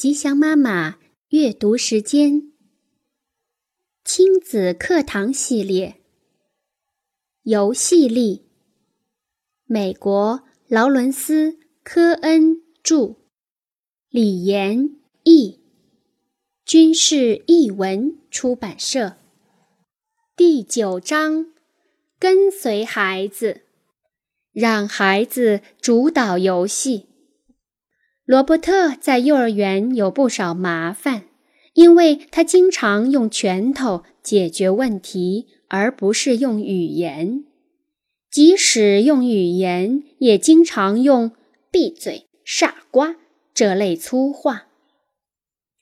吉祥妈妈阅读时间，亲子课堂系列，游戏力。美国劳伦斯·科恩著，李延译，军事译文出版社。第九章：跟随孩子，让孩子主导游戏。罗伯特在幼儿园有不少麻烦，因为他经常用拳头解决问题，而不是用语言。即使用语言，也经常用“闭嘴，傻瓜”这类粗话，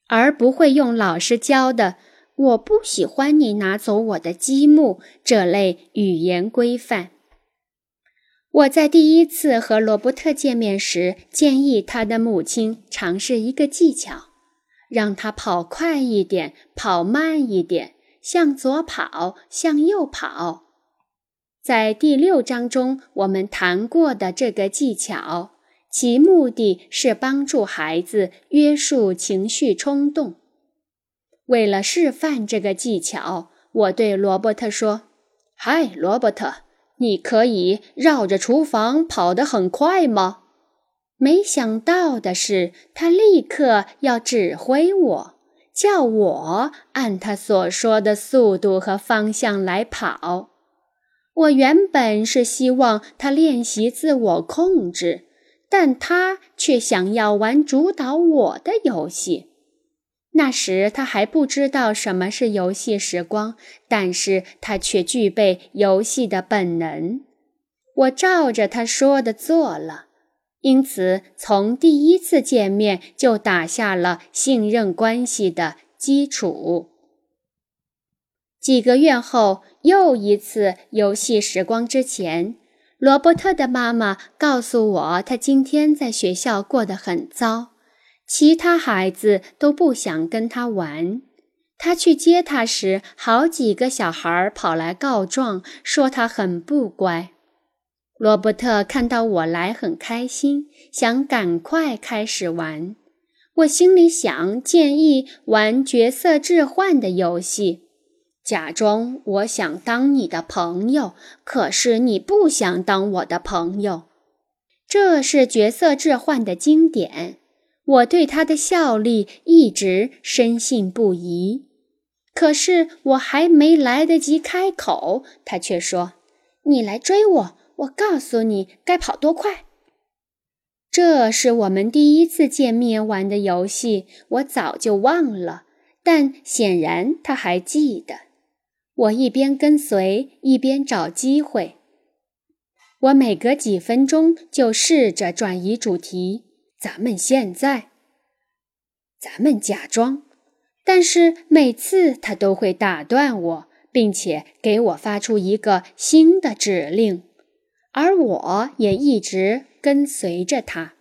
而不会用老师教的“我不喜欢你拿走我的积木”这类语言规范。我在第一次和罗伯特见面时，建议他的母亲尝试一个技巧，让他跑快一点，跑慢一点，向左跑，向右跑。在第六章中我们谈过的这个技巧，其目的是帮助孩子约束情绪冲动。为了示范这个技巧，我对罗伯特说：“嗨，罗伯特。”你可以绕着厨房跑得很快吗？没想到的是，他立刻要指挥我，叫我按他所说的速度和方向来跑。我原本是希望他练习自我控制，但他却想要玩主导我的游戏。那时他还不知道什么是游戏时光，但是他却具备游戏的本能。我照着他说的做了，因此从第一次见面就打下了信任关系的基础。几个月后，又一次游戏时光之前，罗伯特的妈妈告诉我，他今天在学校过得很糟。其他孩子都不想跟他玩。他去接他时，好几个小孩跑来告状，说他很不乖。罗伯特看到我来很开心，想赶快开始玩。我心里想，建议玩角色置换的游戏，假装我想当你的朋友，可是你不想当我的朋友。这是角色置换的经典。我对他的效力一直深信不疑，可是我还没来得及开口，他却说：“你来追我，我告诉你该跑多快。”这是我们第一次见面玩的游戏，我早就忘了，但显然他还记得。我一边跟随，一边找机会。我每隔几分钟就试着转移主题。咱们现在，咱们假装，但是每次他都会打断我，并且给我发出一个新的指令，而我也一直跟随着他。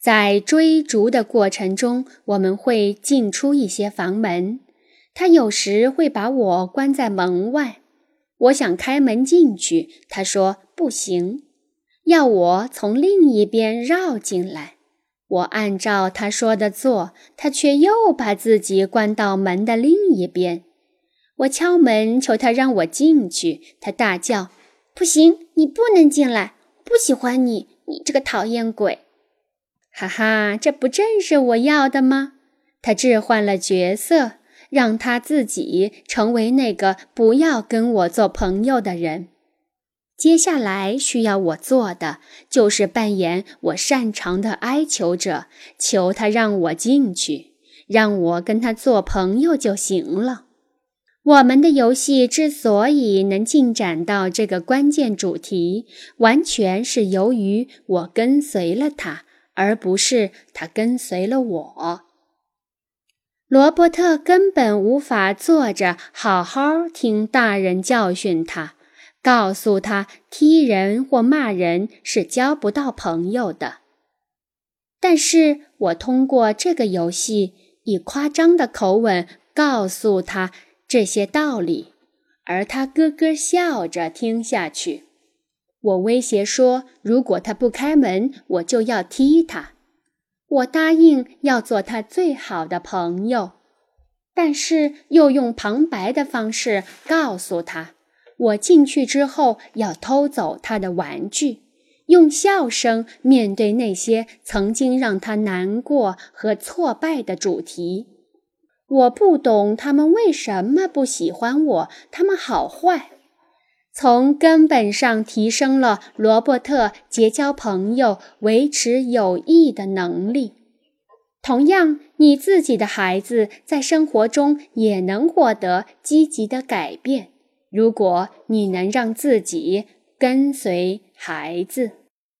在追逐的过程中，我们会进出一些房门，他有时会把我关在门外。我想开门进去，他说不行。要我从另一边绕进来，我按照他说的做，他却又把自己关到门的另一边。我敲门求他让我进去，他大叫：“不行，你不能进来！不喜欢你，你这个讨厌鬼！”哈哈，这不正是我要的吗？他置换了角色，让他自己成为那个不要跟我做朋友的人。接下来需要我做的就是扮演我擅长的哀求者，求他让我进去，让我跟他做朋友就行了。我们的游戏之所以能进展到这个关键主题，完全是由于我跟随了他，而不是他跟随了我。罗伯特根本无法坐着好好听大人教训他。告诉他，踢人或骂人是交不到朋友的。但是我通过这个游戏，以夸张的口吻告诉他这些道理，而他咯咯笑着听下去。我威胁说，如果他不开门，我就要踢他。我答应要做他最好的朋友，但是又用旁白的方式告诉他，我进去之后要偷走他的玩具，用笑声面对那些曾经让他难过和挫败的主题。我不懂他们为什么不喜欢我，他们好坏。从根本上提升了罗伯特结交朋友、维持友谊的能力。同样，你自己的孩子在生活中也能获得积极的改变。如果你能让自己跟随孩子。